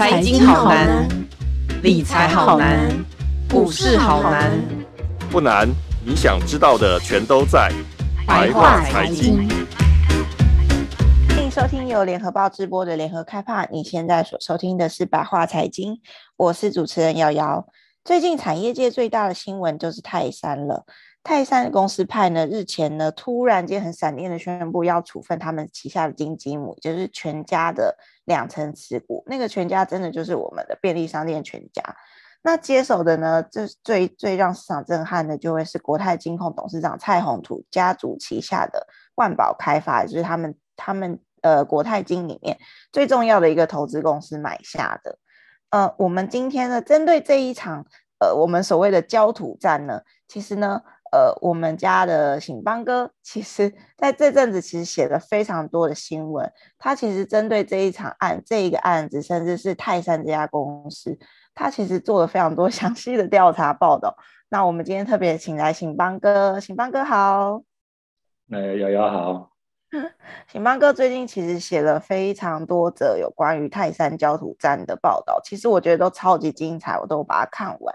财经好难，理财好难，股市好难。不难，你想知道的全都在白话财经。欢迎收听由联合报直播的联合开帕。你现在所收听的是白话财经，我是主持人瑶瑶。最近产业界最大的新闻就是泰山了。泰山公司派呢，日前呢，突然间很闪电的宣布要处分他们旗下的金鸡母，就是全家的两成持股。那个全家真的就是我们的便利商店全家。那接手的呢，这最最让市场震撼的，就会是国泰金控董事长蔡宏图家族旗下的万宝开发，就是他们他们呃国泰金里面最重要的一个投资公司买下的。呃，我们今天呢，针对这一场呃我们所谓的焦土战呢，其实呢。呃，我们家的醒邦哥，其实在这阵子其实写了非常多的新闻。他其实针对这一场案，这一个案子，甚至是泰山这家公司，他其实做了非常多 详细的调查报道。那我们今天特别请来醒邦哥，醒邦哥好。哎，瑶瑶好。醒邦哥最近其实写了非常多则有关于泰山焦土战的报道，其实我觉得都超级精彩，我都把它看完。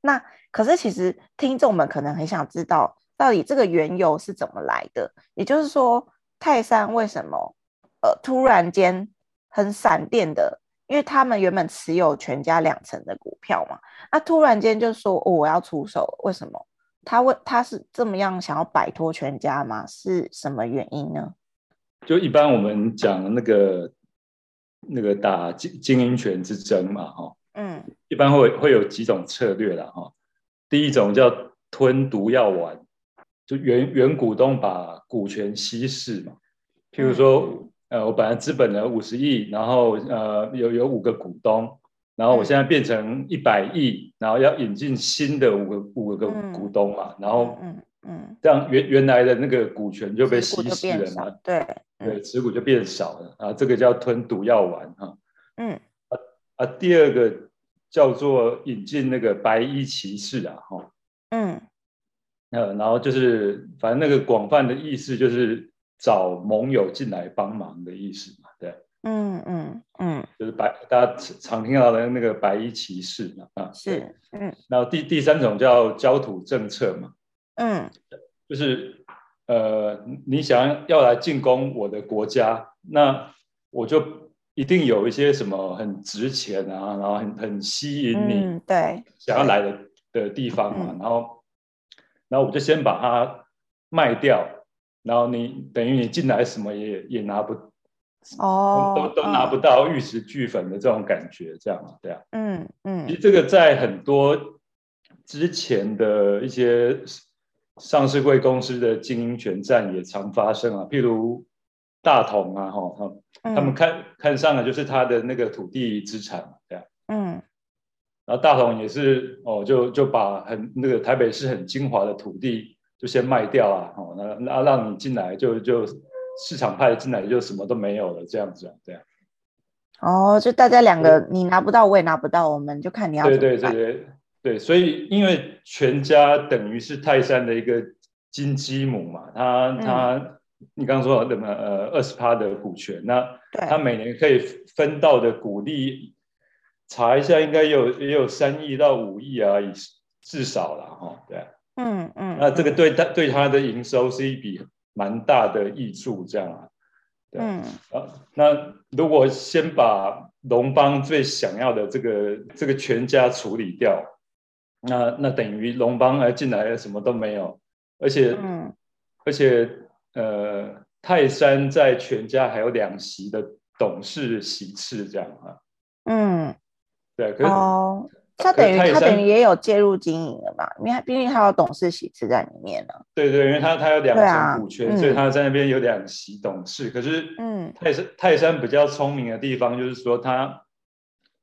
那可是，其实听众们可能很想知道，到底这个缘由是怎么来的？也就是说，泰山为什么呃突然间很闪电的？因为他们原本持有全家两成的股票嘛，那突然间就说，哦，我要出手，为什么？他为他是这么样想要摆脱全家吗？是什么原因呢？就一般我们讲那个那个打经经营权之争嘛，哈。嗯，一般会会有几种策略啦，哈。第一种叫吞毒药丸，就原原股东把股权稀释嘛。譬如说，呃，我本来资本呢五十亿，然后呃有有五个股东，然后我现在变成一百亿，然后要引进新的五个五个股东嘛，然后嗯嗯，这样原原来的那个股权就被稀释了嘛，对对，持股就变少了啊，这个叫吞毒药丸哈。嗯啊啊，第二个。叫做引进那个白衣骑士啊，哈，嗯，呃，然后就是反正那个广泛的意思就是找盟友进来帮忙的意思嘛，对，嗯嗯嗯，就是白大家常听到的那个白衣骑士嘛，啊，是，嗯，然后第第三种叫焦土政策嘛，嗯，就是呃，你想要来进攻我的国家，那我就。一定有一些什么很值钱啊，然后很很吸引你，嗯、对，想要来的的地方嘛，嗯、然后，然后我就先把它卖掉，然后你等于你进来什么也也拿不，哦，都都拿不到玉石俱焚的这种感觉，这样对啊，嗯嗯，其实这个在很多之前的一些上市贵公司的经营权战也常发生啊，譬如。大同啊，哈，他们看、嗯、看上了就是他的那个土地资产，这样，嗯，然后大同也是哦，就就把很那个台北市很精华的土地就先卖掉啊，哦，那那让你进来就就市场派进来就什么都没有了，这样子啊，这样。哦，就大家两个你拿不到，我也拿不到，我们就看你要。对对对对对，所以因为全家等于是泰山的一个金鸡母嘛，他他。嗯你刚刚说的什么？呃，二十趴的股权，那他每年可以分到的股利，查一下应该有也有三亿到五亿啊，以至少了哈，对，嗯嗯，那这个对他对他的营收是一笔蛮大的益处，这样啊，对，嗯，啊，那如果先把龙邦最想要的这个这个全家处理掉，那那等于龙邦来进来什么都没有，而且，嗯，而且。呃，泰山在全家还有两席的董事席次，这样啊。嗯，对，可是哦，他等于他等于也有介入经营了嘛？因为毕竟他有董事席次在里面呢。对对，因为他他有两成股权，啊嗯、所以他在那边有两席董事。可是，嗯，泰山泰山比较聪明的地方就是说他，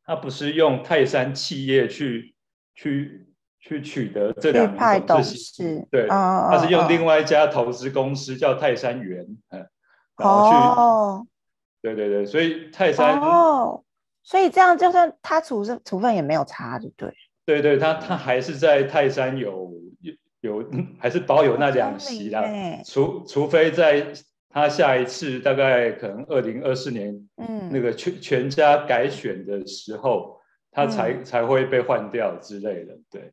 他他不是用泰山企业去去。去取得这两名董事，对，他是用另外一家投资公司叫泰山元，嗯，然后去，对对对，所以泰山，哦，所以这样就算他处分处分也没有差，就对，对对，他他还是在泰山有有 还是保有那两席啦，除除非在他下一次大概可能二零二四年，嗯，那个全全家改选的时候，他才、嗯、才会被换掉之类的，对。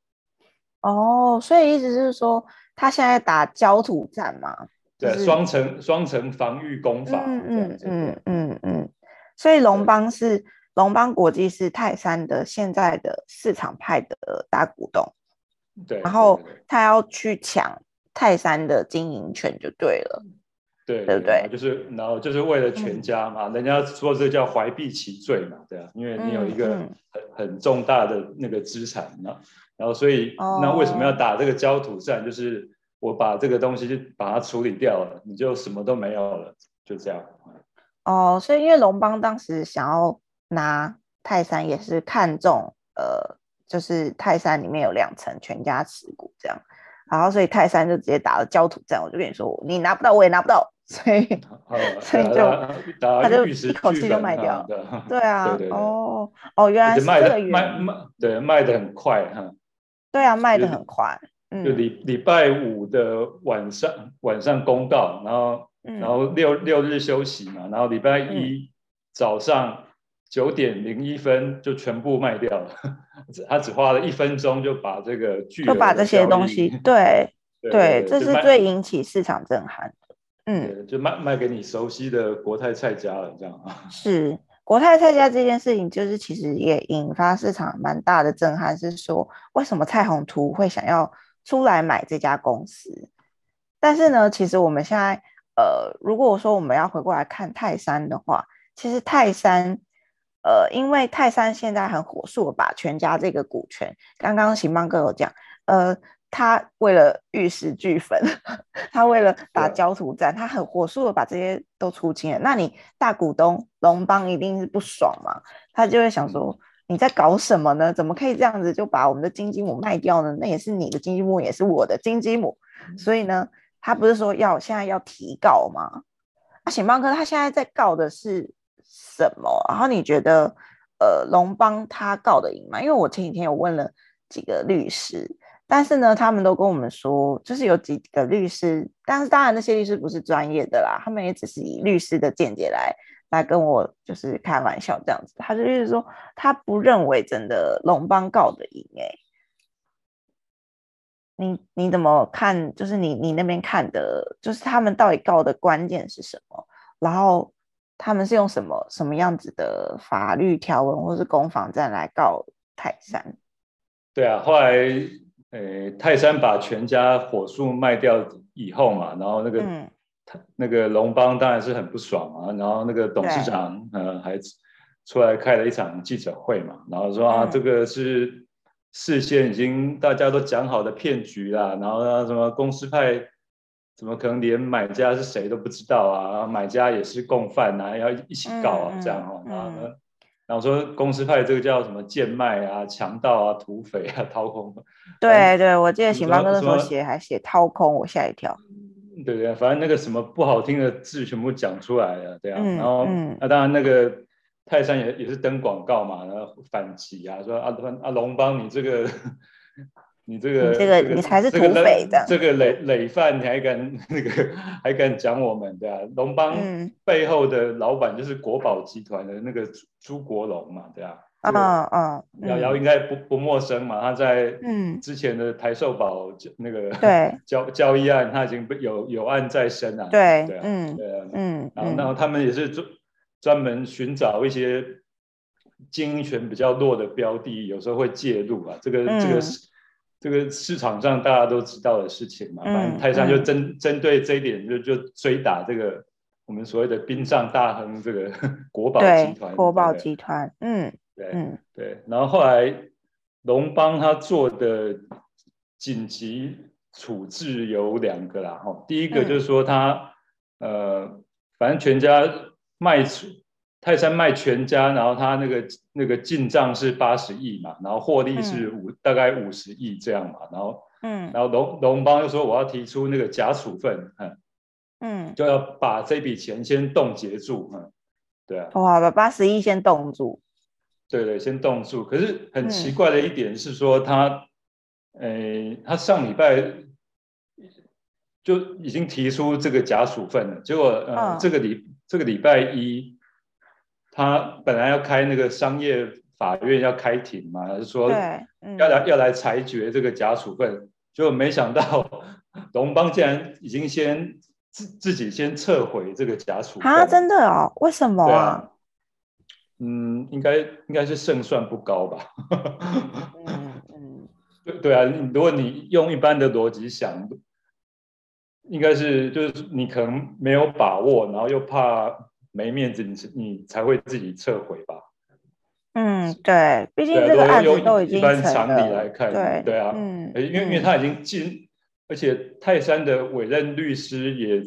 哦，所以意思是说，他现在打焦土战嘛？对，双层双层防御攻法。嗯嗯嗯嗯嗯。所以龙邦是龙邦国际是泰山的现在的市场派的大股东。对。然后他要去抢泰山的经营权就对了。对，对不对？就是然后就是为了全家嘛，嗯、人家说这叫怀璧其罪嘛，对啊，因为你有一个很、很重大的那个资产呢。然后，所以、哦、那为什么要打这个焦土战？就是我把这个东西就把它处理掉了，你就什么都没有了，就这样。哦，所以因为龙邦当时想要拿泰山，也是看中呃，就是泰山里面有两层全家持股这样，然后所以泰山就直接打了焦土战。我就跟你说，你拿不到，我也拿不到，所以、嗯、所以就他，他就一口气就卖掉了。对啊，对对对哦哦，原来是这个原因。卖卖对卖的很快哈。对啊，卖的很快。就礼礼拜五的晚上晚上公告，然后、嗯、然后六六日休息嘛，然后礼拜一早上九点零一分就全部卖掉了。他只花了一分钟就把这个巨额就把这些东西，对对，对，对，这是最引起市场震撼。嗯，就卖卖给你熟悉的国泰菜家了，这样啊。是。国泰蔡家这件事情，就是其实也引发市场蛮大的震撼，是说为什么蔡宏图会想要出来买这家公司？但是呢，其实我们现在，呃，如果说我们要回过来看泰山的话，其实泰山，呃，因为泰山现在很火速把全家这个股权，刚刚行邦哥有讲，呃。他为了玉石俱焚，他为了打焦土战，他很火速的把这些都出清了。那你大股东龙邦一定是不爽嘛？他就会想说，你在搞什么呢？怎么可以这样子就把我们的金鸡母卖掉呢？那也是你的金鸡母，也是我的金鸡母。所以呢，他不是说要现在要提告吗？啊，醒邦哥他现在在告的是什么？然后你觉得，呃，龙邦他告的赢吗？因为我前几天有问了几个律师。但是呢，他们都跟我们说，就是有几个律师，但是当然那些律师不是专业的啦，他们也只是以律师的见解来来跟我就是开玩笑这样子。他就意思说，他不认为真的龙邦告得赢哎。你你怎么看？就是你你那边看的，就是他们到底告的关键是什么？然后他们是用什么什么样子的法律条文或是攻防战来告泰山？对啊，后来。诶，泰山把全家火速卖掉以后嘛，然后那个、嗯、那个龙邦当然是很不爽啊，然后那个董事长呃还出来开了一场记者会嘛，然后说啊、嗯、这个是事先已经大家都讲好的骗局啦，然后呢什么公司派怎么可能连买家是谁都不知道啊，然后买家也是共犯啊，要一起告啊、嗯、这样哦，然后呢。然后说公司派这个叫什么贱卖啊、强盗啊、土匪啊、掏空。对对，我记得醒邦哥那时候写还写掏空，我吓一跳。对对，反正那个什么不好听的字全部讲出来了，对啊。嗯、然后那、嗯啊、当然那个泰山也也是登广告嘛，然后反击啊，说啊啊龙邦你这个。你这个，这个你才是土匪的，这个累累犯，你还敢那个还敢讲我们对啊？龙邦背后的老板就是国宝集团的那个朱国龙嘛，对啊。嗯嗯，瑶瑶应该不不陌生嘛，他在嗯之前的台寿保那个对 交交易案，他已经有有案在身啊。对对啊，嗯对啊，嗯，然后然后他们也是专专门寻找一些经营权比较弱的标的，有时候会介入啊，这个这个是。这个市场上大家都知道的事情嘛，反正泰山就针针对这一点就就追打这个我们所谓的冰上大亨这个 国宝集团。国宝集团，嗯，对，嗯，对。然后后来龙邦他做的紧急处置有两个啦，哈，第一个就是说他呃，反正全家卖出。泰山卖全家，然后他那个那个进账是八十亿嘛，然后获利是五、嗯、大概五十亿这样嘛，然后嗯，然后龙龙邦就说我要提出那个假处分，嗯嗯，就要把这笔钱先冻结住，嗯，对啊，哇，把八十亿先冻住，对对，先冻住。可是很奇怪的一点是说他，诶、嗯，他上礼拜就已经提出这个假处分了。结果呃，这个礼这个礼拜一，他本来要开那个商业法院要开庭嘛，是说要来要来裁决这个假处分，结果没想到 龙邦竟然已经先自自己先撤回这个假处分啊！真的哦？为什么啊？嗯，应该应该是胜算不高吧。嗯嗯，对对啊，如果你用一般的逻辑想，应该是就是你可能没有把握，然后又怕没面子，你你才会自己撤回吧。嗯，对，毕竟这个案子都已经成了。一般常理来看，对对啊，嗯，因为因为他已经进，而且泰山的委任律师也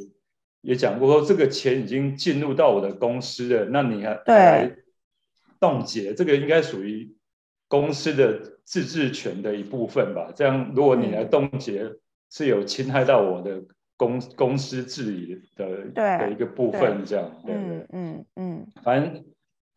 也讲过说，这个钱已经进入到我的公司了，那你还对。冻结这个应该属于公司的自治权的一部分吧？这样，如果你来冻结，是有侵害到我的公公司治理的的一个部分，这样。嗯嗯嗯。反正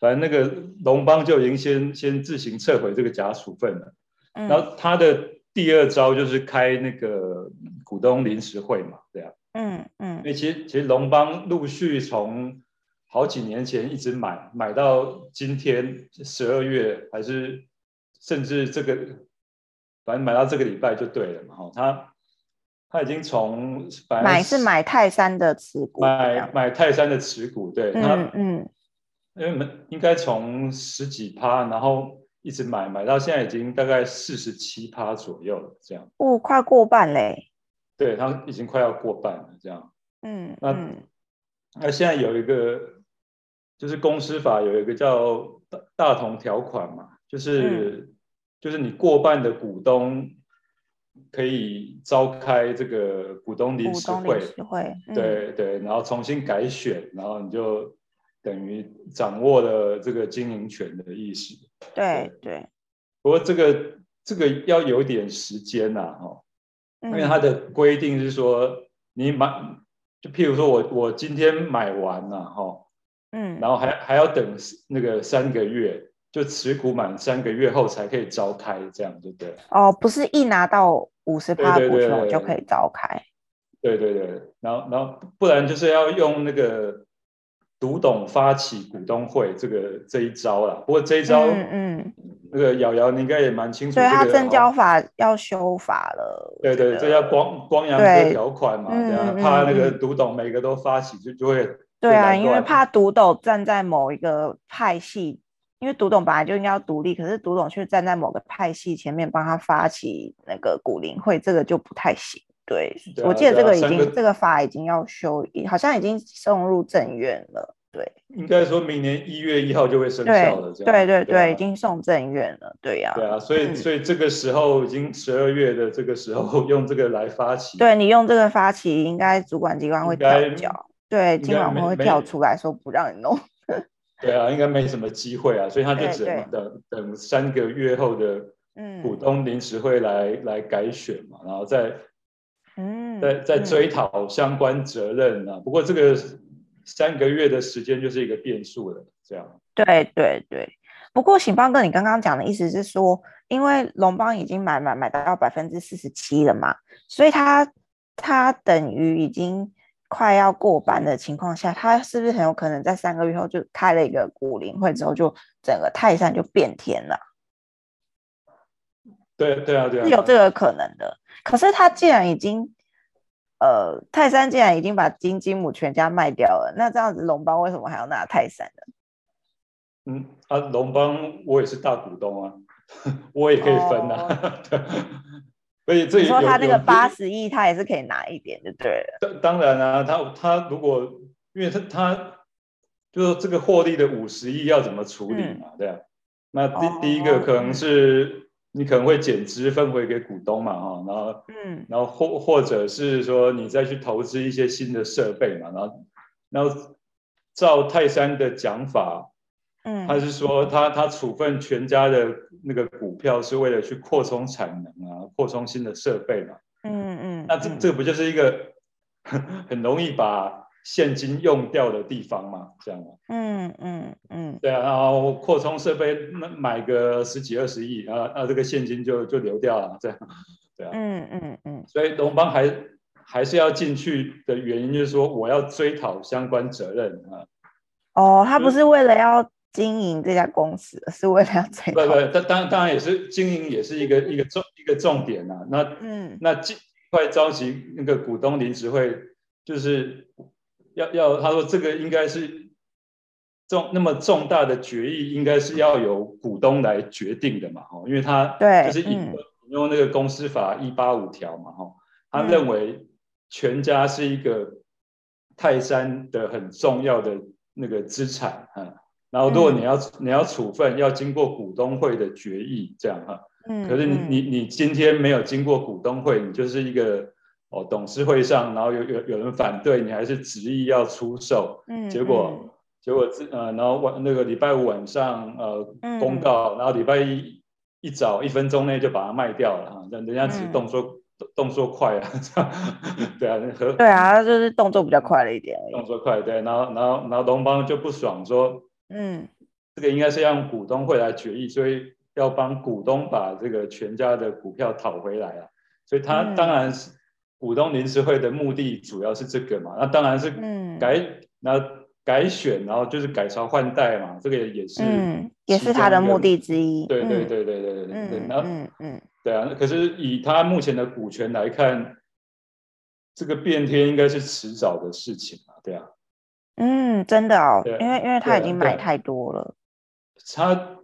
反正那个龙邦就已经先先自行撤回这个假处分了。然后他的第二招就是开那个股东临时会嘛，这样。嗯嗯。因为其实其实龙邦陆续从好几年前一直买买到今天十二月，还是甚至这个，反正买到这个礼拜就对了嘛。哈，他他已经从买是买泰山的持股，买买泰山的持股，对，嗯他嗯，因为应该从十几趴，然后一直买买到现在已经大概四十七趴左右了，这样。哦，快过半嘞。对，他已经快要过半了，这样。嗯，那那现在有一个。就是公司法有一个叫大大同条款嘛，就是、嗯、就是你过半的股东可以召开这个股东临时会，时会嗯、对对，然后重新改选，然后你就等于掌握了这个经营权的意思。对对，对。不过这个这个要有点时间呐，哈，因为它的规定是说你买，就譬如说我我今天买完了哈。嗯，然后还还要等那个三个月，就持股满三个月后才可以召开，这样对不对？哦，不是一拿到五十趴股权就可以召开。对对对，然后然后不然就是要用那个独董发起股东会这个这一招啦。不过这一招，嗯嗯，那个瑶瑶你应该也蛮清楚，对他证交法要修法了。对对，这叫光光阳哥条款嘛，对啊怕那个独董每个都发起就就会。对啊，因为怕独董站在某一个派系，因为独董本来就应该要独立，可是独董却站在某个派系前面帮他发起那个股灵会，这个就不太行。对，对啊、我记得这个已经、啊、这个法已经要修，好像已经送入政院了。对，应该说明年一月一号就会生效了。对对对，对、啊、已经送政院了。对呀、啊，对啊，所以、嗯、所以这个时候已经十二月的这个时候用这个来发起，对你用这个发起，应该主管机关会调脚。对，今晚会会跳出来说不让你弄。对啊，应该没什么机会啊，所以他就只能等等三个月后的股东临时会来、嗯、来改选嘛，然后再嗯再再追讨相关责任啊。嗯、不过这个三个月的时间就是一个变数了，这样。对对对，不过醒邦哥，你刚刚讲的意思是说，因为龙邦已经买买买到百分之四十七了嘛，所以他他等于已经。快要过半的情况下，他是不是很有可能在三个月后就开了一个股灵会之后，就整个泰山就变天了？对对啊，对啊，是有这个可能的。可是他既然已经，呃，泰山既然已经把金鸡母全家卖掉了，那这样子龙邦为什么还要拿泰山呢？嗯啊，龙邦我也是大股东啊，我也可以分啊。哦 所以这你说他那个八十亿，他也是可以拿一点，就对了。当当然啊，他他如果，因为他他就是这个获利的五十亿要怎么处理嘛？这样、嗯，那第、哦、第一个可能是你可能会减资分回给股东嘛，哈，然后嗯，然后或或者是说你再去投资一些新的设备嘛，然后然后照泰山的讲法。嗯，他是说他他处分全家的那个股票是为了去扩充产能啊，扩充新的设备嘛。嗯嗯，那这这不就是一个很容易把现金用掉的地方吗？这样吗？嗯嗯嗯，对啊，然后扩充设备，那买个十几二十亿啊那，这个现金就就流掉了，这样，对啊。嗯嗯嗯，所以龙邦还还是要进去的原因，就是说我要追讨相关责任啊。哦，他不是为了要经营这家公司，是为了要。不不，当当当然也是经营，也是一个一个重一个重点啊。那嗯，那尽快召集那个股东临时会，就是要要他说这个应该是重那么重大的决议，应该是要由股东来决定的嘛。哈，因为他对就是引引用那个公司法一八五条嘛。哈，他认为全家是一个泰山的很重要的。那个资产哈，然后如果你要、嗯、你要处分，要经过股东会的决议，这样哈。嗯。可是你你你今天没有经过股东会，你就是一个哦董事会上，然后有有有人反对你，还是执意要出售，嗯。结果、嗯、结果呃，然后晚那个礼拜五晚上呃公告，嗯、然后礼拜一一早一分钟内就把它卖掉了哈，人人家只动作。嗯动作快啊，这 样对啊，和对啊，就是动作比较快了一点。动作快，对，然后然后然后龙邦就不爽说，嗯，这个应该是让股东会来决议，所以要帮股东把这个全家的股票讨回来啊。所以他当然是股东临时会的目的主要是这个嘛，那当然是改，那、嗯、改选，然后就是改朝换代嘛，这个也是，嗯，也是他的目的之一。对对对对对对对嗯嗯。对啊，可是以他目前的股权来看，这个变天应该是迟早的事情嘛。对啊，嗯，真的哦，因为因为他已经买太多了。他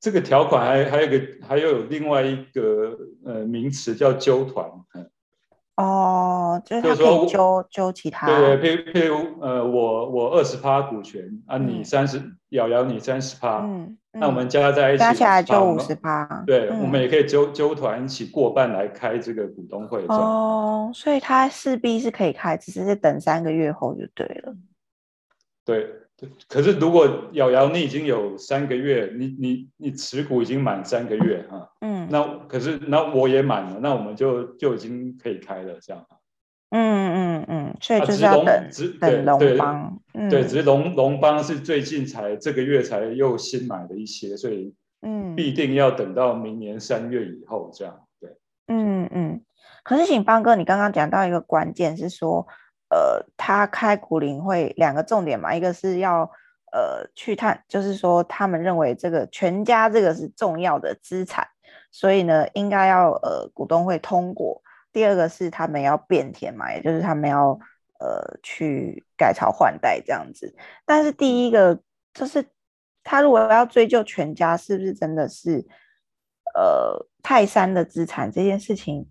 这个条款还还有个还有另外一个呃名词叫纠团，嗯。哦，就是他可以揪揪其他。对对，譬譬如呃，我我二十趴股权啊，你三十，瑶瑶你三十趴，嗯，那我们加在一起，加起来就五十趴。对，我们也可以揪揪团一起过半来开这个股东会。哦，所以他势必是可以开，只是等三个月后就对了。对。可是，如果瑶瑶你已经有三个月，你你你持股已经满三个月哈，嗯，那可是那我也满了，那我们就就已经可以开了，这样。嗯嗯嗯，所以就是要等等龙邦，对，只是龙龙邦是最近才这个月才又新买了一些，所以嗯，必定要等到明年三月以后这样，对。嗯嗯，可是请邦哥，你刚刚讲到一个关键是说。呃，他开股临会两个重点嘛，一个是要呃去探，就是说他们认为这个全家这个是重要的资产，所以呢应该要呃股东会通过。第二个是他们要变天嘛，也就是他们要呃去改朝换代这样子。但是第一个就是他如果要追究全家是不是真的是呃泰山的资产这件事情，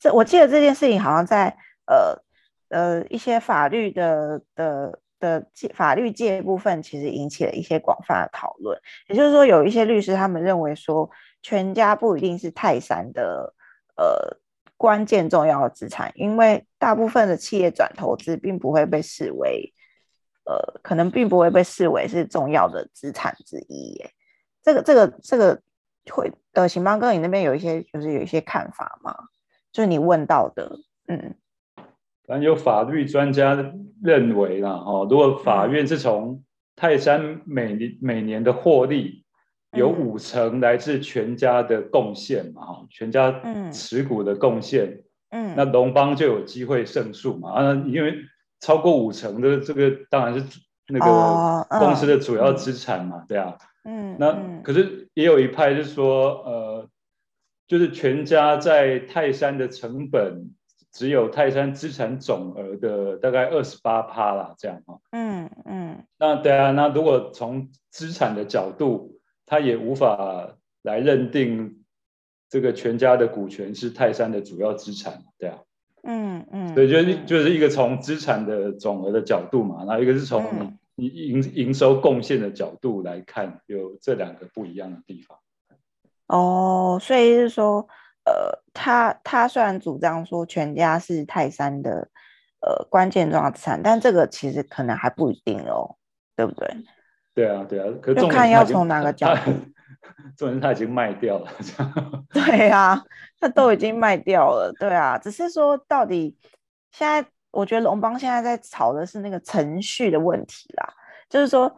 这我记得这件事情好像在呃。呃，一些法律的的的法律界部分，其实引起了一些广泛的讨论。也就是说，有一些律师他们认为说，全家不一定是泰山的呃关键重要的资产，因为大部分的企业转投资并不会被视为呃，可能并不会被视为是重要的资产之一。耶，这个这个这个会呃，行邦哥，你那边有一些就是有一些看法吗？就是你问到的，嗯。但有法律专家认为啦，哈，如果法院是从泰山每年每年的获利有五成来自全家的贡献嘛，哈，全家持股的贡献，嗯，那龙邦就有机会胜诉嘛，啊，因为超过五成的这个当然是那个公司的主要资产嘛，对啊，嗯，那可是也有一派是说，呃，就是全家在泰山的成本。只有泰山资产总额的大概二十八趴啦，这样哈。嗯嗯。那对啊，那如果从资产的角度，他也无法来认定这个全家的股权是泰山的主要资产，对啊。嗯嗯。所以就是就是一个从资产的总额的角度嘛，然后一个是从你营营收贡献的角度来看，有这两个不一样的地方。哦，所以是说。呃，他他虽然主张说全家是泰山的呃关键重要资产，但这个其实可能还不一定哦，对不对？对啊，对啊，可就看要从哪个角度。重点是他已经卖掉了。对啊，他都已经 卖掉了。对啊，只是说到底，现在我觉得龙邦现在在吵的是那个程序的问题啦，就是说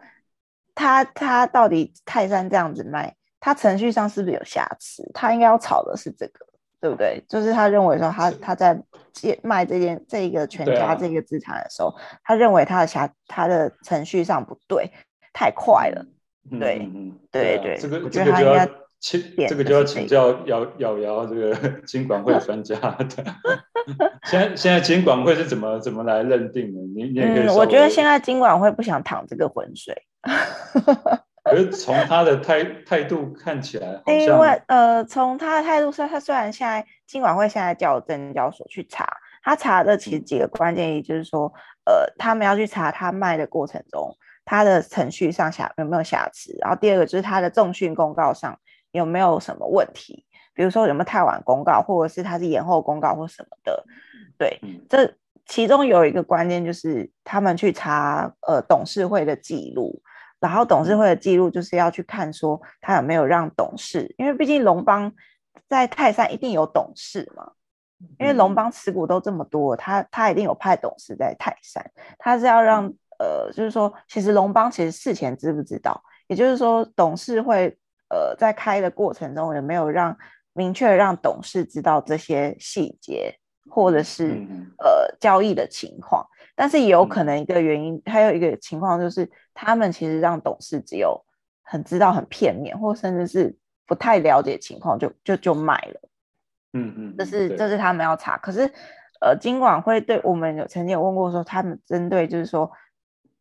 他他到底泰山这样子卖。他程序上是不是有瑕疵？他应该要吵的是这个。对不对？就是他认为说他他在借卖这件这一个全家这个资产的时候，啊、他认为他的瑕他的程序上不对，太快了。对，嗯、对对，这个我觉得他应该请这个就要请教瑶瑶瑶这个 金管会专家的。现在现在金管会是怎么怎么来认定的？你你也可以、嗯。我觉得现在金管会不想淌这个浑水。可是从他的态态度看起来，因为呃，从他的态度上，他虽然现在金管会现在叫证交所去查，他查的其实几个关键，也就是说，呃，他们要去查他卖的过程中，他的程序上瑕有没有瑕疵，然后第二个就是他的重讯公告上有没有什么问题，比如说有没有太晚公告，或者是他是延后公告或什么的，对，这其中有一个关键就是他们去查呃董事会的记录。然后董事会的记录就是要去看说他有没有让董事，因为毕竟龙邦在泰山一定有董事嘛，因为龙邦持股都这么多，他他一定有派董事在泰山，他是要让呃，就是说其实龙邦其实事前知不知道，也就是说董事会呃在开的过程中有没有让明确让董事知道这些细节或者是呃交易的情况。但是也有可能一个原因，还有一个情况就是，他们其实让董事只有很知道很片面，或甚至是不太了解情况就就就卖了。嗯嗯，这是这是他们要查。可是呃，金管会对我们有曾经有问过说，他们针对就是说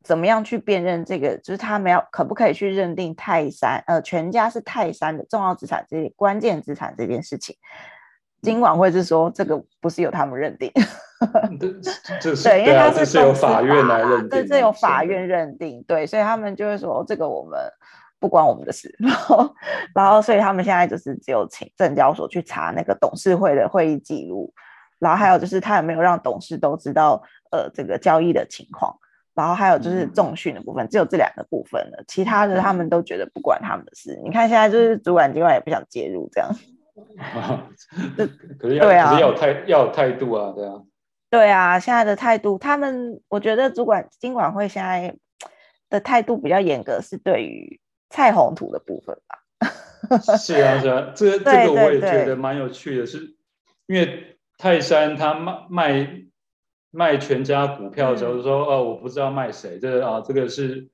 怎么样去辨认这个，就是他们要可不可以去认定泰山呃全家是泰山的重要资产这些关键资产这件事情。金管会是说这个不是由他们认定，对，因为他是，是由法院来认定，对，这由法院认定，对，所以他们就会说这个我们不关我们的事，然后，然后，所以他们现在就是只有请证交所去查那个董事会的会议记录，然后还有就是他有没有让董事都知道呃这个交易的情况，然后还有就是重训的部分，只有这两个部分了，其他的他们都觉得不关他们的事。你看现在就是主管机关也不想介入这样。可是要，对啊，可是要有态，要有态度啊，对啊，对啊，现在的态度，他们我觉得主管金管会现在的态度比较严格，是对于蔡宏图的部分吧。是啊，是啊，这个这个我也觉得蛮有趣的是，是因为泰山他卖卖卖全家股票的时候说，哦，我不知道卖谁，这个啊，这个是。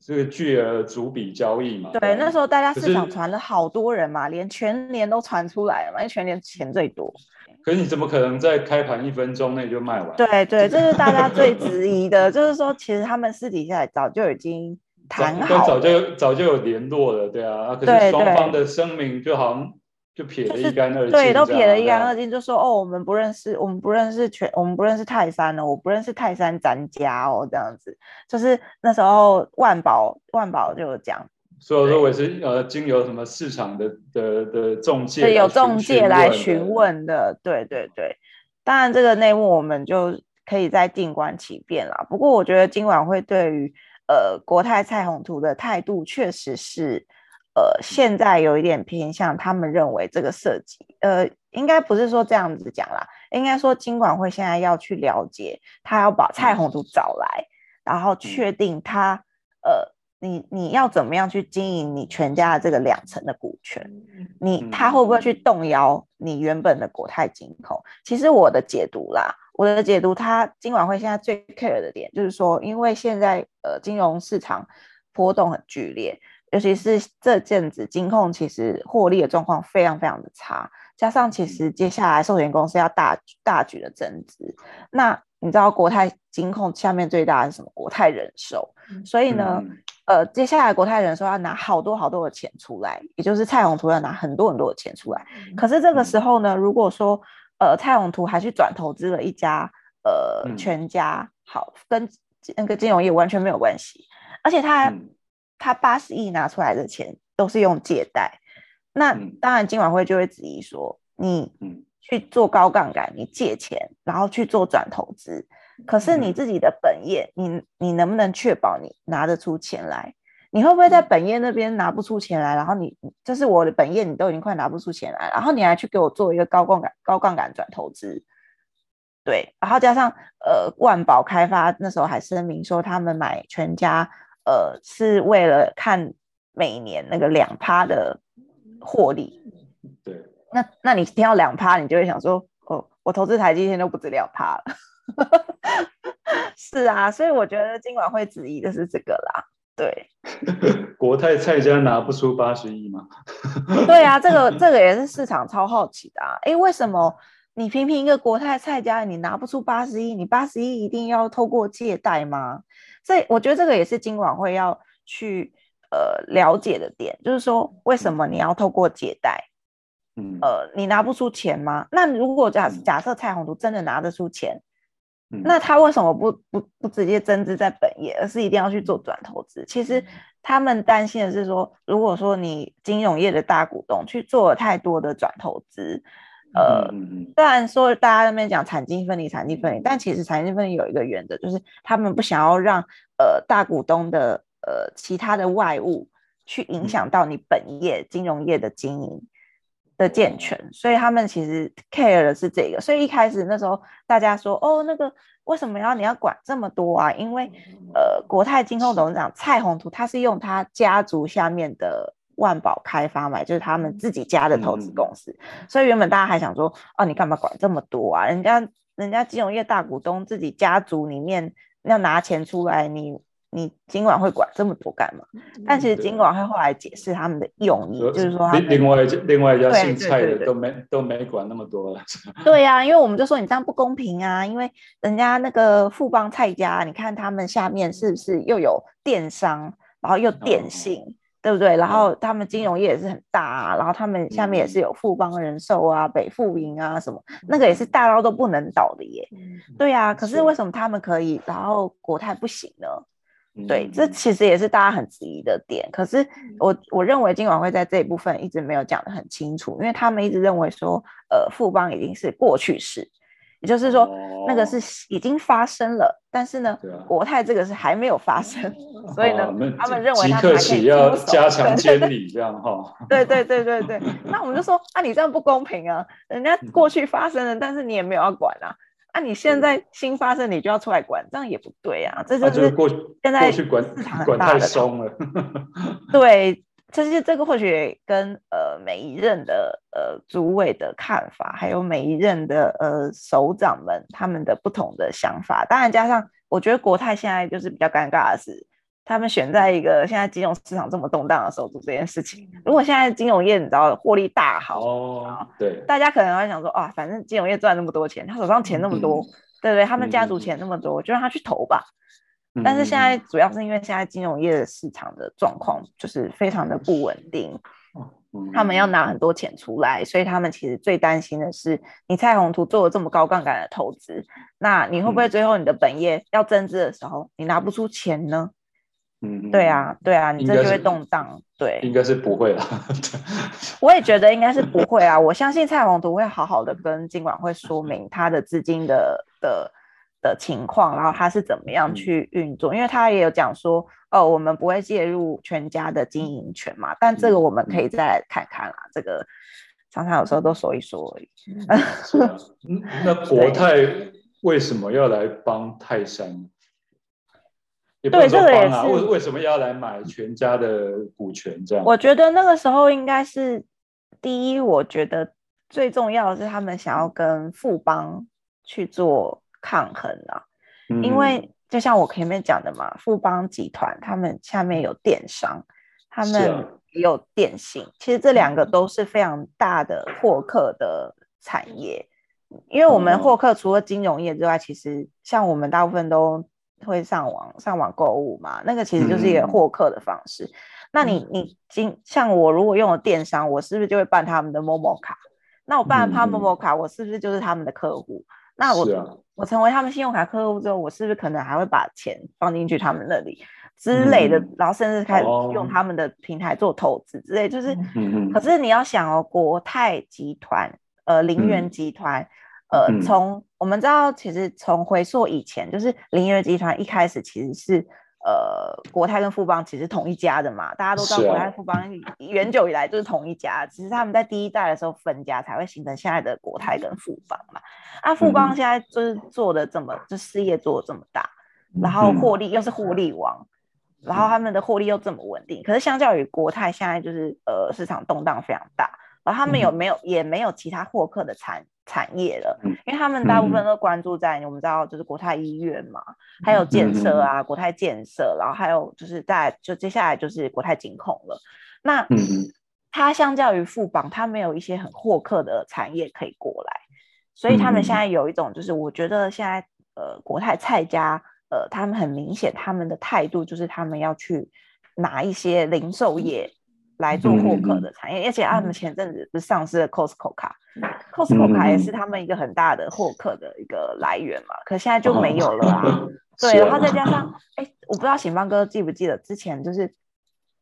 这个巨额逐笔交易嘛？对，那时候大家市场传了好多人嘛，连全年都传出来了嘛，因为全年钱最多。可是你怎么可能在开盘一分钟内就卖完？对对，这是大家 最质疑的，就是说其实他们私底下早就已经谈好了，早就早就有联络了，对啊，可是双方的声明就好像。就撇了一干二净，对，都撇了一干二净，就说哦，我们不认识，我们不认识全，我们不认识泰山了，我不认识泰山咱家哦，这样子，就是那时候万宝万宝就有讲，所以说我也是呃，经由什么市场的的的中介，对，有中介来询问的，对对对，当然这个内幕我们就可以再静观其变啦。不过我觉得金管会对于呃国泰蔡宏图的态度确实是。呃，现在有一点偏向，他们认为这个设计，呃，应该不是说这样子讲啦，应该说金管会现在要去了解，他要把蔡宏图找来，然后确定他，呃，你你要怎么样去经营你全家的这个两成的股权，你他会不会去动摇你原本的国泰金控？其实我的解读啦，我的解读，他今晚会现在最 care 的点就是说，因为现在呃金融市场波动很剧烈。尤其是这阵子，金控其实获利的状况非常非常的差，加上其实接下来寿险公司要大大举的增资，那你知道国泰金控下面最大的是什么？国泰人寿，所以呢，呃，接下来国泰人寿要拿好多好多的钱出来，也就是蔡宏图要拿很多很多的钱出来。可是这个时候呢，如果说呃蔡宏图还去转投资了一家呃全家，好，跟那个金融业完全没有关系，而且他还。他八十亿拿出来的钱都是用借贷，那当然金管会就会质疑说，你去做高杠杆，你借钱然后去做转投资，可是你自己的本业，你你能不能确保你拿得出钱来？你会不会在本业那边拿不出钱来，然后你就是我的本业你都已经快拿不出钱来，然后你还去给我做一个高杠杆高杠杆转投资？对，然后加上呃万宝开发那时候还声明说他们买全家。呃，是为了看每年那个两趴的获利，对那那你听到两趴，你就会想说，哦，我投资台积电都不止两趴了。是啊，所以我觉得今晚会质疑的是这个啦。对，国泰蔡家拿不出八十亿吗？对啊，这个这个也是市场超好奇的啊。哎，为什么你平平一个国泰蔡家，你拿不出八十亿？你八十亿一定要透过借贷吗？所以我觉得这个也是今晚会要去呃了解的点，就是说为什么你要透过借贷？嗯，呃，你拿不出钱吗？那如果假假设蔡宏图真的拿得出钱？那他为什么不不不直接增资在本业，而是一定要去做转投资？其实他们担心的是说，如果说你金融业的大股东去做了太多的转投资，呃，虽然说大家那边讲产经分离、产经分离，但其实产经分离有一个原则，就是他们不想要让呃大股东的呃其他的外物去影响到你本业金融业的经营。的健全，所以他们其实 care 的是这个，所以一开始那时候大家说，哦，那个为什么要你要管这么多啊？因为呃，国泰金控董事长蔡宏图他是用他家族下面的万宝开发嘛，就是他们自己家的投资公司，所以原本大家还想说，哦，你干嘛管这么多啊？人家人家金融业大股东自己家族里面要拿钱出来，你。你金管会管这么多干嘛？但其实金管会后来解释他们的用意，就是说另另外另外一家姓蔡的都没都没管那么多了。对呀、啊，因为我们就说你这样不公平啊，因为人家那个富邦蔡家，你看他们下面是不是又有电商，然后又电信，哦、对不对？然后他们金融业也是很大啊，然后他们下面也是有富邦人寿啊、北富银啊什么，那个也是大到都不能倒的耶。对呀、啊，可是为什么他们可以，然后国泰不行呢？对，这其实也是大家很质疑的点。可是我我认为金管会在这一部分一直没有讲得很清楚，因为他们一直认为说，呃，富邦已经是过去式，也就是说那个是已经发生了，但是呢，国泰这个是还没有发生，所以呢，他们认为他们还可以要加强监理这样哈。对对对对对，那我们就说，啊你这样不公平啊，人家过去发生了，但是你也没有要管啊。那、啊、你现在新发生，你就要出来管，这样也不对啊！这就是过现在市场很大的。对，这是这个或许跟呃每一任的呃主委的看法，还有每一任的呃首长们他们的不同的想法，当然加上我觉得国泰现在就是比较尴尬的是。他们选在一个现在金融市场这么动荡的时候做这件事情。如果现在金融业你知道获利大好哦，对，大家可能会想说啊，反正金融业赚那么多钱，他手上钱那么多，嗯、对不对？他们家族钱那么多，嗯、就让他去投吧。嗯、但是现在主要是因为现在金融业的市场的状况就是非常的不稳定，嗯、他们要拿很多钱出来，所以他们其实最担心的是，你蔡宏图做了这么高杠杆的投资，那你会不会最后你的本业要增资的时候，你拿不出钱呢？嗯，对啊，对啊，你这就会动荡，对，应该是不会啦。我也觉得应该是不会啊，我相信蔡宏图会好好的跟金管会说明他的资金的的的情况，然后他是怎么样去运作，嗯、因为他也有讲说，哦，我们不会介入全家的经营权嘛，但这个我们可以再来看看啦，嗯、这个常常有时候都说一说而已。那 国泰为什么要来帮泰山？对，这个也是为为什么要来买全家的股权？这样，我觉得那个时候应该是第一，我觉得最重要的是他们想要跟富邦去做抗衡啊，嗯、因为就像我前面讲的嘛，富邦集团他们下面有电商，他们也有电信，啊、其实这两个都是非常大的获客的产业，因为我们获客除了金融业之外，其实像我们大部分都。会上网上网购物嘛？那个其实就是一个获客的方式。嗯、那你你今像我如果用了电商，我是不是就会办他们的 Momo 卡？那我办了他 Momo 卡，我是不是就是他们的客户？嗯、那我、啊、我成为他们信用卡客户之后，我是不是可能还会把钱放进去他们那里之类的？嗯、然后甚至开始用他们的平台做投资之类，就是。嗯、可是你要想哦，国泰集团、呃，林园集团。嗯呃，从我们知道，其实从回溯以前，就是林业集团一开始其实是呃国泰跟富邦其实同一家的嘛，大家都知道国泰富邦远久以来就是同一家，只是他们在第一代的时候分家才会形成现在的国泰跟富邦嘛。啊，富邦现在就是做的这么，就事业做的这么大，然后获利又是获利王，然后他们的获利又这么稳定，可是相较于国泰现在就是呃市场动荡非常大。然后他们有没有、嗯、也没有其他获客的产产业了，因为他们大部分都关注在、嗯、我们知道就是国泰医院嘛，还有建设啊，嗯、国泰建设，然后还有就是在就接下来就是国泰金控了。那它相较于富邦，它没有一些很获客的产业可以过来，所以他们现在有一种就是我觉得现在呃国泰蔡家呃他们很明显他们的态度就是他们要去拿一些零售业。来做获客的产业，嗯、而且他们前阵子不是上市了 Costco 卡、嗯、Costco 卡也是他们一个很大的获客的一个来源嘛，可现在就没有了啊。哦、对，然后再加上，哎、欸，我不知道醒邦哥记不记得之前就是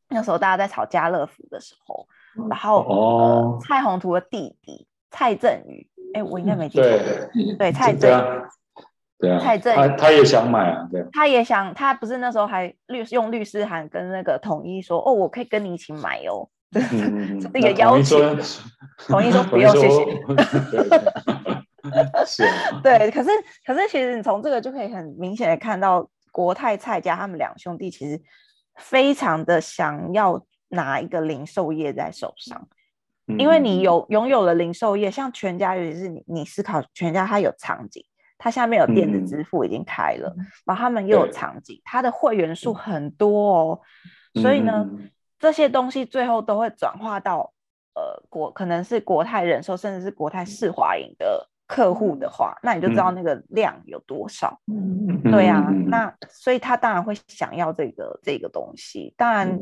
那时候大家在炒家乐福的时候，然后、哦呃、蔡宏图的弟弟蔡振宇，哎、欸，我应该没记错，对，对，蔡振宇。对啊，蔡正他他也想买啊，对，他也想，他不是那时候还律用律师函跟那个统一说，哦，我可以跟你一起买哦，这、嗯、个邀请，统一说 不用，谢谢。对，可是可是其实你从这个就可以很明显的看到，国泰蔡家他们两兄弟其实非常的想要拿一个零售业在手上，嗯、因为你有拥有了零售业，像全家，尤其是你你思考全家，它有场景。它下面有电子支付已经开了，嗯、然后他们又有场景，它的会员数很多哦，嗯、所以呢，这些东西最后都会转化到呃国可能是国泰人寿，甚至是国泰世华银的客户的话，那你就知道那个量有多少。嗯、对啊，嗯、那所以他当然会想要这个这个东西。当然，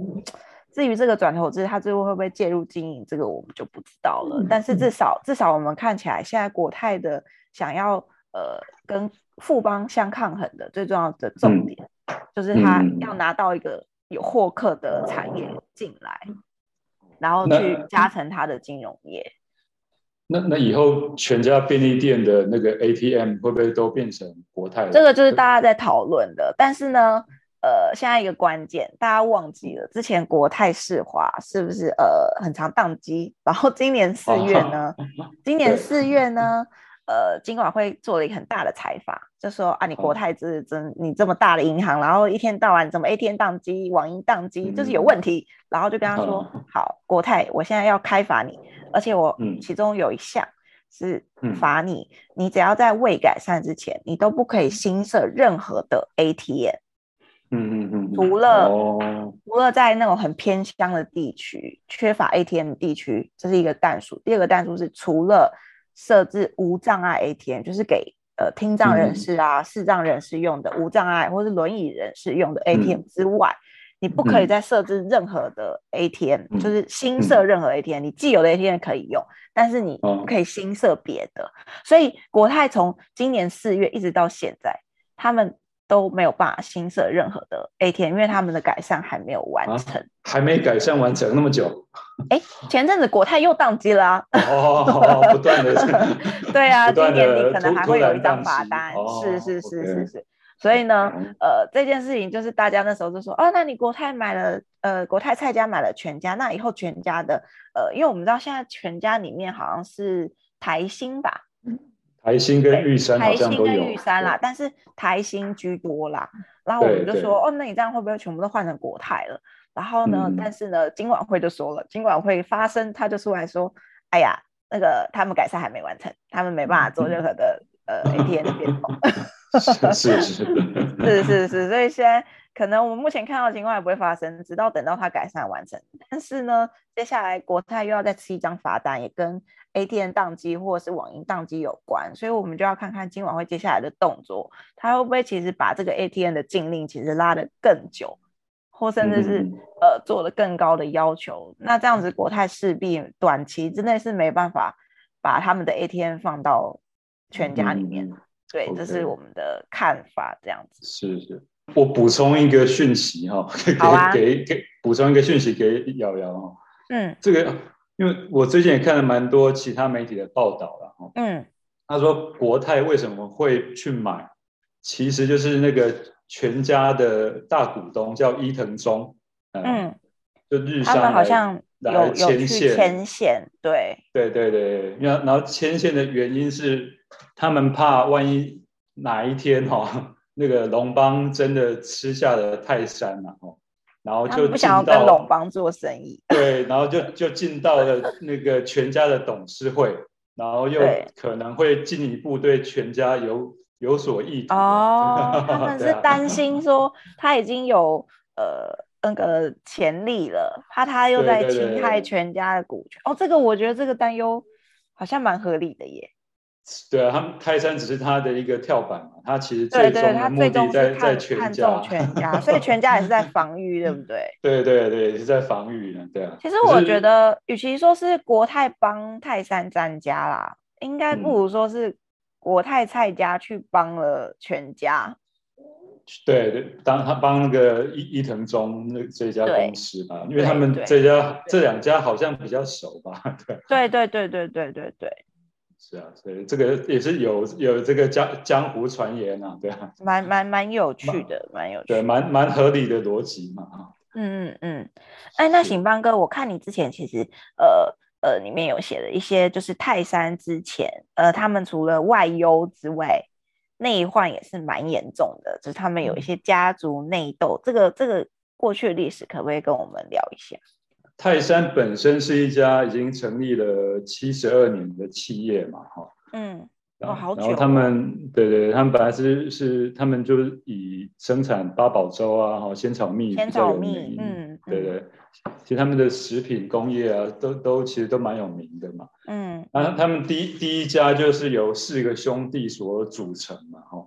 至于这个转投资，他最后会不会介入经营，这个我们就不知道了。嗯、但是至少至少我们看起来，现在国泰的想要。呃，跟富邦相抗衡的最重要的重点，嗯、就是他要拿到一个有获客的产业进来，嗯、然后去加成它的金融业。那那以后全家便利店的那个 ATM 会不会都变成国泰？这个就是大家在讨论的。但是呢，呃，现在一个关键，大家忘记了之前国泰世华是不是呃很常宕机？然后今年四月呢？啊、今年四月呢？呃，金管会做了一个很大的采访，就说啊，你国泰这真你这么大的银行，然后一天到晚怎么 ATM 宕机、网银宕机，就是有问题。然后就跟他说，好，国泰，我现在要开罚你，而且我其中有一项是罚你，你只要在未改善之前，你都不可以新设任何的 ATM。嗯嗯嗯，除了除了在那种很偏乡的地区缺乏 ATM 地区，这是一个弹数。第二个弹数是除了设置无障碍 ATM，就是给呃听障人士啊、嗯、视障人士用的无障碍，或是轮椅人士用的 ATM 之外，嗯、你不可以再设置任何的 ATM，、嗯、就是新设任何 ATM。嗯、你既有的 ATM 可以用，但是你不可以新设别的。嗯、所以国泰从今年四月一直到现在，他们。都没有办法新设任何的 ATM，因为他们的改善还没有完成，啊、还没改善完成那么久。哎，前阵子国泰又宕机了啊！哦，不断的，对啊，今年你可能还会有一张罚单，哦、是是是是是。所以呢，呃，这件事情就是大家那时候就说，哦，那你国泰买了，呃，国泰蔡家买了全家，那以后全家的，呃，因为我们知道现在全家里面好像是台新吧。台新跟玉山好像都有，台新跟玉山啦，但是台新居多啦。然后我们就说，哦，那你这样会不会全部都换成国泰了？然后呢，嗯、但是呢，金管会就说了，金管会发声，他就出来说，哎呀，那个他们改善还没完成，他们没办法做任何的、嗯、呃 ATM 的变动。是是 是是是是，所以现在。可能我们目前看到的情况也不会发生，直到等到它改善完成。但是呢，接下来国泰又要再吃一张罚单，也跟 ATM 宕机或者是网银宕机有关，所以我们就要看看今晚会接下来的动作，它会不会其实把这个 ATM 的禁令其实拉得更久，或甚至是、嗯、呃做了更高的要求。那这样子国泰势必短期之内是没办法把他们的 ATM 放到全家里面。嗯、对，Okay. 这是我们的看法，这样子。是是。我补充一个讯息哈，给给给补充一个讯息给瑶瑶哈。嗯，这个因为我最近也看了蛮多其他媒体的报道了哈。嗯，他说国泰为什么会去买，其实就是那个全家的大股东叫伊藤忠，嗯，就日商他们好像有来牵线牵线，对对对对，然后然后牵线的原因是他们怕万一哪一天哈。那个龙邦真的吃下了泰山了哦，然后就不想要跟龙邦做生意。对，然后就就进到了那个全家的董事会，然后又可能会进一步对全家有有所意图。哦，他们是担心说他已经有呃那个潜力了，怕他又在侵害全家的股权。哦，这个我觉得这个担忧好像蛮合理的耶。对啊，他们泰山只是他的一个跳板嘛，他其实最终的目的在在全家，全 家，所以全家也是在防御，对不对？对对对，也是在防御呢，对啊。其实我觉得，与其说是国泰帮泰山詹家啦，应该不如说是国泰蔡家去帮了全家。嗯、对对，当他帮那个伊伊藤忠那这家公司吧，因为他们这家这两家好像比较熟吧，对对对对对对对对。是啊，所以这个也是有有这个江江湖传言啊，对啊，蛮蛮蛮有趣的，蛮有趣的，对，蛮蛮合理的逻辑嘛，嗯嗯嗯，哎，那行邦哥，我看你之前其实呃呃里面有写了一些，就是泰山之前，呃，他们除了外忧之外，内患也是蛮严重的，就是他们有一些家族内斗，嗯、这个这个过去的历史，可不可以跟我们聊一下？泰山本身是一家已经成立了七十二年的企业嘛，哈，嗯，哦，好久。然后他们，对对，他们本来是是，他们就是以生产八宝粥啊，哈，仙草蜜比较有名，嗯，对对。其实他们的食品工业啊，都都其实都蛮有名的嘛，嗯。然后他们第一第一家就是由四个兄弟所组成嘛，哈，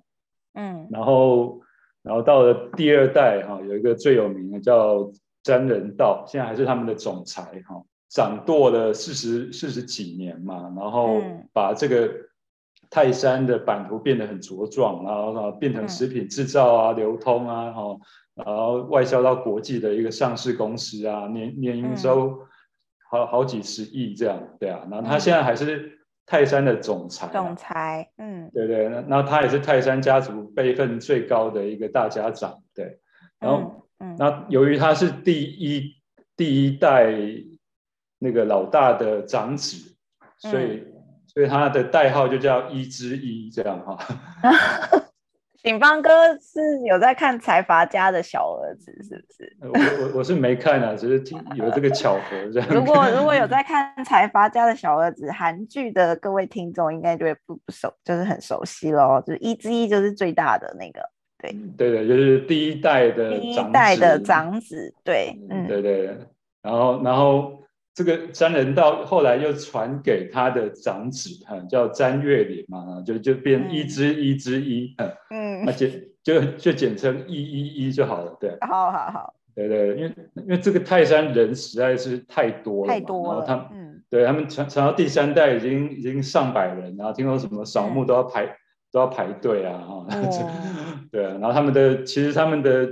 嗯。然后，然后到了第二代，哈，有一个最有名的叫。詹仁道现在还是他们的总裁哈，掌舵了四十四十几年嘛，然后把这个泰山的版图变得很茁壮，然后啊变成食品制造啊、流通啊，哈，然后外销到国际的一个上市公司啊，年年营收好好几十亿这样，对啊，然后他现在还是泰山的总裁，总裁，嗯，对对，那他也是泰山家族辈分最高的一个大家长，对，然后。嗯，那由于他是第一第一代那个老大的长子，所以、嗯、所以他的代号就叫一之一这样哈。警方哥是有在看财阀家的小儿子是不是？我我我是没看啊，只是听有这个巧合这样。如果 如果有在看财阀家的小儿子韩剧的各位听众，应该就会不不熟，就是很熟悉喽。就是一之一就是最大的那个。对。对对，就是第一代的长子，第一代的长子，对，嗯，对对，然后然后这个詹仁道后来又传给他的长子，哈，叫詹月林嘛，就就变一之一之一，嗯，那简就就简称一一一就好了，对，好好好，对对，因为因为这个泰山人实在是太多了，太多了，然后他，嗯，对他们传传到第三代已经已经上百人，然后听说什么扫墓都要排。都要排队啊，哈、哦，对啊，然后他们的其实他们的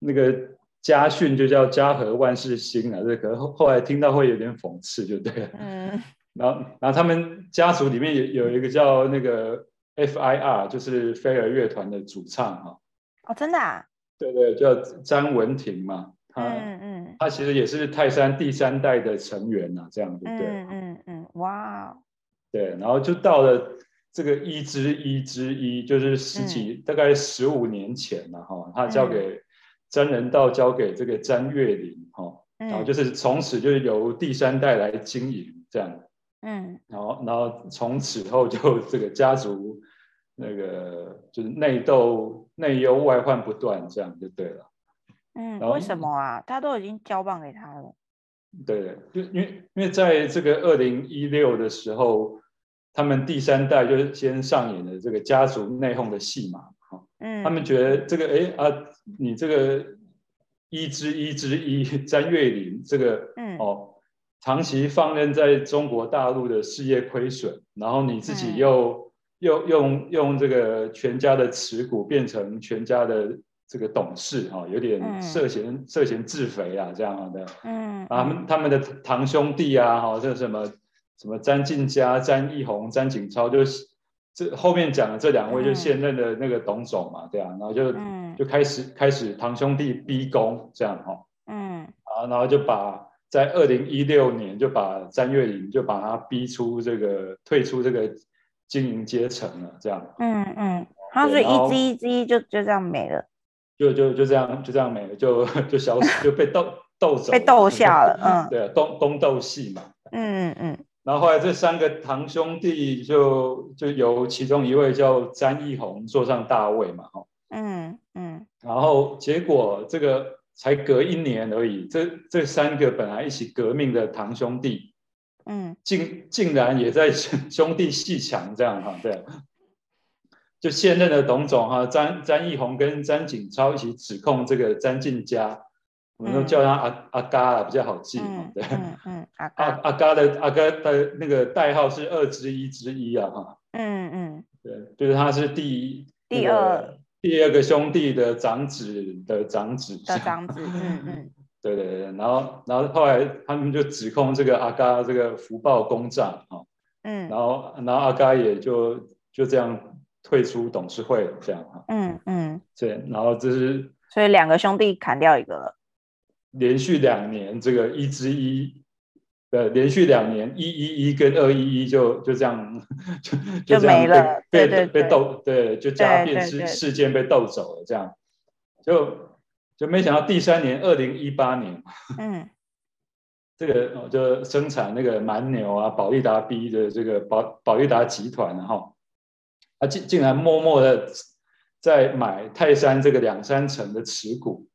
那个家训就叫家和万事兴啊，这可能后后来听到会有点讽刺，就对了，嗯，然后然后他们家族里面有有一个叫那个 F.I.R，就是飞儿乐团的主唱哈，哦，真的啊，对对，叫詹文婷嘛，他嗯嗯，他其实也是泰山第三代的成员呐，这样对不对？嗯嗯嗯，哇，对，然后就到了。这个一之一之一就是十几，嗯、大概十五年前了哈，他交给詹仁道，交给这个詹月林哈，嗯、然后就是从此就是由第三代来经营这样，嗯，然后然后从此后就 这个家族那个就是内斗内忧外患不断，这样就对了，嗯，为什么啊？他都已经交棒给他了，对，就因为因为在这个二零一六的时候。他们第三代就是先上演了这个家族内讧的戏码，哈，嗯，他们觉得这个，哎啊，你这个一之一之一詹月林这个，嗯，哦，长期放任在中国大陆的事业亏损，然后你自己又又用用这个全家的持股变成全家的这个董事，哈，有点涉嫌涉嫌自肥啊，这样的，嗯，他们他们的堂兄弟啊，哈，这什么？什么詹静佳、詹义宏、詹景超，就是这后面讲的这两位就现任的那个董总嘛，对啊，然后就、嗯、就开始开始堂兄弟逼宫这样哈，嗯，啊，然后就把在二零一六年就把詹月林就把他逼出这个退出这个经营阶层了，这样，嗯嗯，他是一之一之一就就这样没了，就就就这样就这样没了，就就消失，就被斗斗走，被斗下了。嗯，对，东东斗戏嘛。嗯嗯嗯。然后后来这三个堂兄弟就就由其中一位叫詹义宏坐上大位嘛，哈。嗯嗯。然后结果这个才隔一年而已，这这三个本来一起革命的堂兄弟，嗯，竟竟然也在兄弟鬩墙这样哈，对。就现任的董总哈，詹詹义宏跟詹景超一起指控这个詹进家，我们都叫他阿、嗯、阿嘎啊，比较好记嘛，对，阿阿阿嘎的阿嘎的那个代号是二之一之一啊，哈，嗯嗯，对，就是他是第第二。第二个兄弟的长子的长子。的长子，嗯嗯，对对对，然后然后后来他们就指控这个阿嘎这个福报公账啊，嗯，然后然后阿嘎也就就这样。退出董事会这样哈，嗯嗯，对，然后这是所以两个兄弟砍掉一个了，连续两年这个一之一，呃，连续两年一一一跟二一一就就这样就就没了，被被被斗，对，就家变事事件被斗走了，这样。就就没想到第三年二零一八年，嗯，这个就生产那个蛮牛啊，保利达 B 的这个保保利达集团然后。他竟竟然默默的在买泰山这个两三成的持股，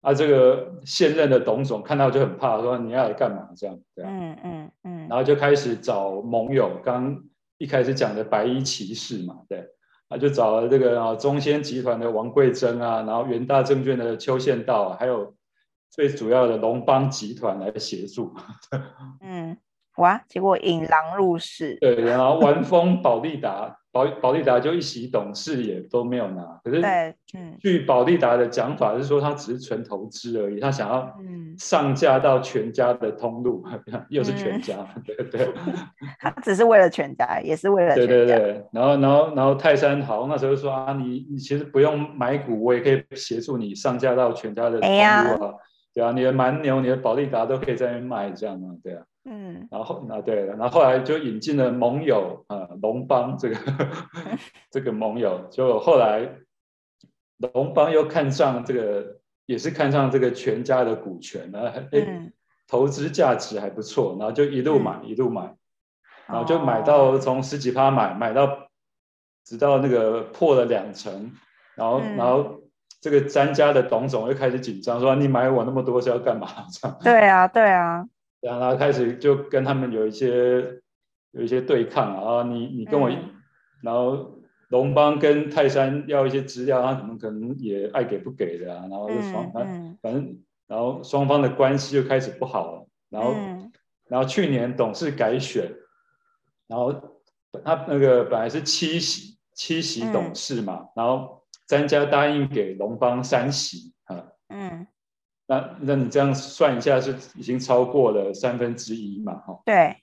啊，这个现任的董总看到就很怕，说你要来干嘛？这样，对啊，嗯嗯嗯，然后就开始找盟友，刚一开始讲的白衣骑士嘛，对，啊，就找了这个啊中仙集团的王桂珍啊，然后元大证券的邱宪道，还有最主要的龙邦集团来协助，嗯，哇，结果引狼入室，对，然后玩疯保利达。保保利达就一席董事也都没有拿，可是，嗯，据保利达的讲法是说，他只是纯投资而已，他想要上架到全家的通路，嗯、又是全家，嗯、对对，他只是为了全家，也是为了全家，对。对对，然后然后然后泰山豪那时候说啊，你你其实不用买股，我也可以协助你上架到全家的通路啊，对啊，你的蛮牛，你的保利达都可以在那边卖，这样啊，对啊。嗯，然后啊对了，然后后来就引进了盟友啊，龙邦这个 这个盟友，就后来龙邦又看上这个，也是看上这个全家的股权啊，哎、嗯，投资价值还不错，然后就一路买、嗯、一路买，然后就买到从十几趴买买到，直到那个破了两成，然后、嗯、然后这个詹家的董总又开始紧张，说你买我那么多是要干嘛？这样。对啊，对啊。然后开始就跟他们有一些有一些对抗啊，你你跟我，嗯、然后龙邦跟泰山要一些资料，他怎么可能也爱给不给的啊？然后就双方、嗯、反正然后双方的关系就开始不好了。然后、嗯、然后去年董事改选，然后他那个本来是七席七席董事嘛，嗯、然后詹家答应给龙邦三席啊。嗯。那那你这样算一下，是已经超过了三分之一嘛？哈，对。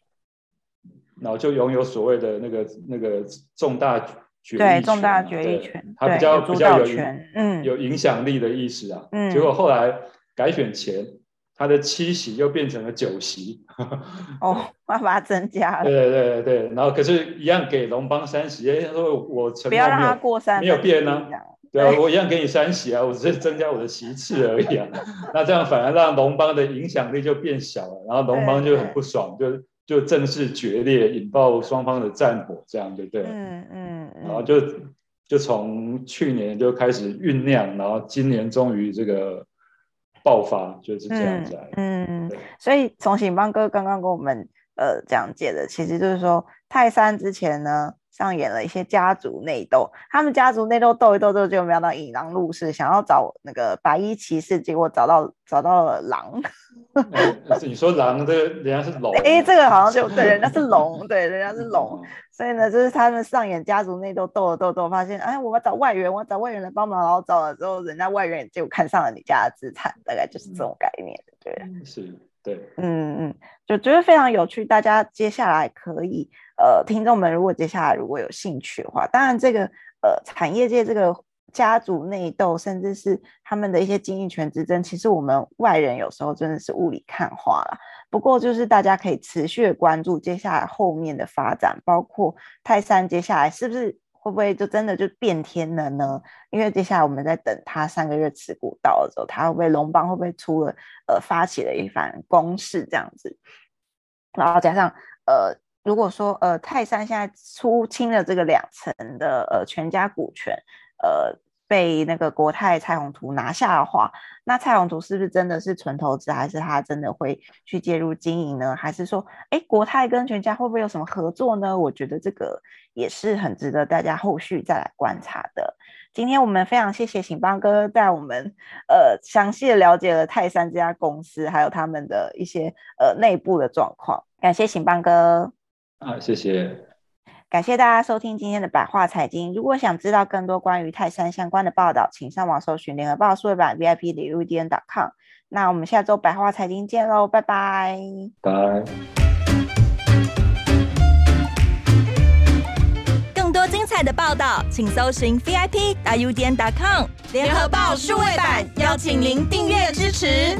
然后就拥有所谓的那个那个重大决议权，对，重大决议权，他比较比较有嗯有影响力的意思啊。嗯。结果后来改选前，他的七席又变成了九席。哦，把它增加了。对对对对，然后可是，一样给龙邦三席。他说我承诺不要让他过三，没有变呢。对啊，我一样给你三席啊，我只是增加我的席次而已啊。那这样反而让龙邦的影响力就变小了，然后龙邦就很不爽，就就正式决裂，引爆双方的战火，这样对不对？嗯嗯。然后就就从去年就开始酝酿，然后今年终于这个爆发，就是这样子。嗯，所以从醒邦哥刚刚跟我们呃讲解的，其实就是说泰山之前呢。上演了一些家族内斗，他们家族内斗斗一斗之后，就没有到引狼入室，想要找那个白衣骑士，结果找到找到了狼。欸、你说狼，这个人家是龙。哎、欸，这个好像就 对，人家是龙，对，人家是龙。所以呢，就是他们上演家族内斗，斗了斗斗，发现哎，我要找外援，我要找外援来帮忙，然后找了之后，人家外援就看上了你家的资产，大概就是这种概念，对。是，对，嗯嗯，就觉得非常有趣，大家接下来可以。呃，听众们，如果接下来如果有兴趣的话，当然这个呃产业界这个家族内斗，甚至是他们的一些经营权之争，其实我们外人有时候真的是雾里看花了。不过就是大家可以持续的关注接下来后面的发展，包括泰山接下来是不是会不会就真的就变天了呢？因为接下来我们在等他三个月持股到了之后，他会不会龙邦会不会出了呃发起了一番攻势这样子？然后加上呃，如果说呃泰山现在出清了这个两层的呃全家股权，呃。被那个国泰蔡宏图拿下的话，那蔡宏图是不是真的是纯投资，还是他真的会去介入经营呢？还是说，哎，国泰跟全家会不会有什么合作呢？我觉得这个也是很值得大家后续再来观察的。今天我们非常谢谢醒邦哥带我们呃详细的了解了泰山这家公司，还有他们的一些呃内部的状况。感谢醒邦哥。啊，谢谢。感谢大家收听今天的百话财经。如果想知道更多关于泰山相关的报道，请上网搜寻联合报数位版 VIP 的 UDN.com。那我们下周百话财经见喽，拜拜。拜。更多精彩的报道，请搜寻 VIP 的 UDN.com 联合报数位版，邀请您订阅支持。